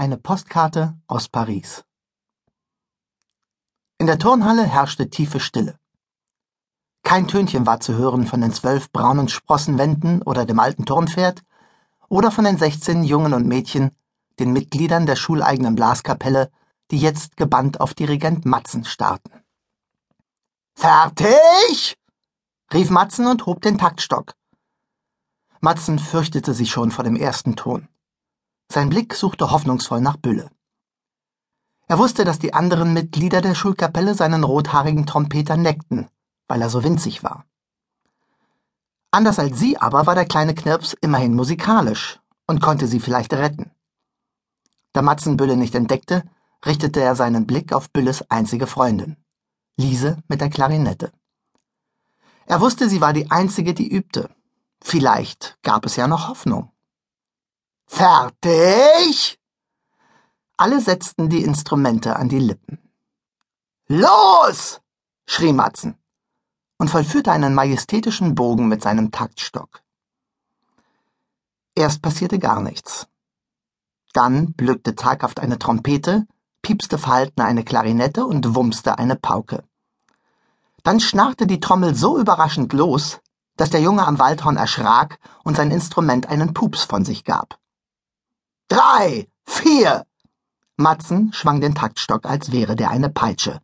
Eine Postkarte aus Paris. In der Turnhalle herrschte tiefe Stille. Kein Tönchen war zu hören von den zwölf braunen Sprossenwänden oder dem alten Turnpferd oder von den sechzehn Jungen und Mädchen, den Mitgliedern der schuleigenen Blaskapelle, die jetzt gebannt auf Dirigent Matzen starrten. Fertig! rief Matzen und hob den Taktstock. Matzen fürchtete sich schon vor dem ersten Ton. Sein Blick suchte hoffnungsvoll nach Bülle. Er wusste, dass die anderen Mitglieder der Schulkapelle seinen rothaarigen Trompeter neckten, weil er so winzig war. Anders als sie aber war der kleine Knirps immerhin musikalisch und konnte sie vielleicht retten. Da Matzen Bülle nicht entdeckte, richtete er seinen Blick auf Bülles einzige Freundin, Liese mit der Klarinette. Er wusste, sie war die einzige, die übte. Vielleicht gab es ja noch Hoffnung. Fertig? Alle setzten die Instrumente an die Lippen. Los! schrie Matzen und vollführte einen majestätischen Bogen mit seinem Taktstock. Erst passierte gar nichts. Dann blückte zaghaft eine Trompete, piepste verhalten eine Klarinette und wumste eine Pauke. Dann schnarrte die Trommel so überraschend los, dass der Junge am Waldhorn erschrak und sein Instrument einen Pups von sich gab. Drei, vier! Matzen schwang den Taktstock, als wäre der eine Peitsche.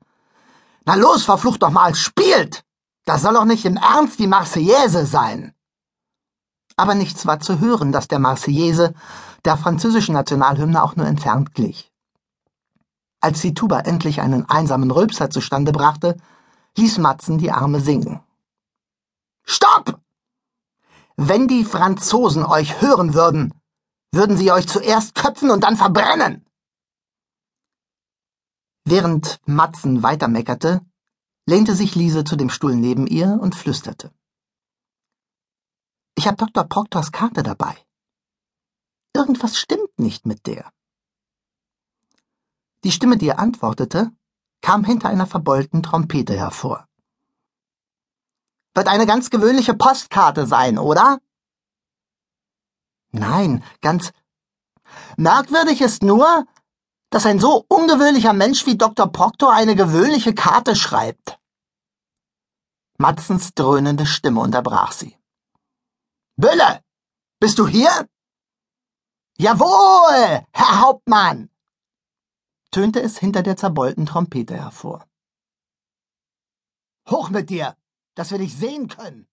Na los, verflucht doch mal, spielt! Das soll doch nicht im Ernst die Marseillaise sein! Aber nichts war zu hören, dass der Marseillaise der französischen Nationalhymne auch nur entfernt glich. Als die Tuba endlich einen einsamen Rülpser zustande brachte, ließ Matzen die Arme sinken. Stopp! Wenn die Franzosen euch hören würden, würden sie euch zuerst köpfen und dann verbrennen. Während Matzen weitermeckerte, lehnte sich Liese zu dem Stuhl neben ihr und flüsterte. Ich habe Dr. Proctors Karte dabei. Irgendwas stimmt nicht mit der. Die Stimme, die er antwortete, kam hinter einer verbeulten Trompete hervor. Wird eine ganz gewöhnliche Postkarte sein, oder? Nein, ganz merkwürdig ist nur, dass ein so ungewöhnlicher Mensch wie Dr. Proctor eine gewöhnliche Karte schreibt. Matzens dröhnende Stimme unterbrach sie. Bülle, bist du hier? Jawohl, Herr Hauptmann, tönte es hinter der zerbeulten Trompete hervor. Hoch mit dir, dass wir dich sehen können.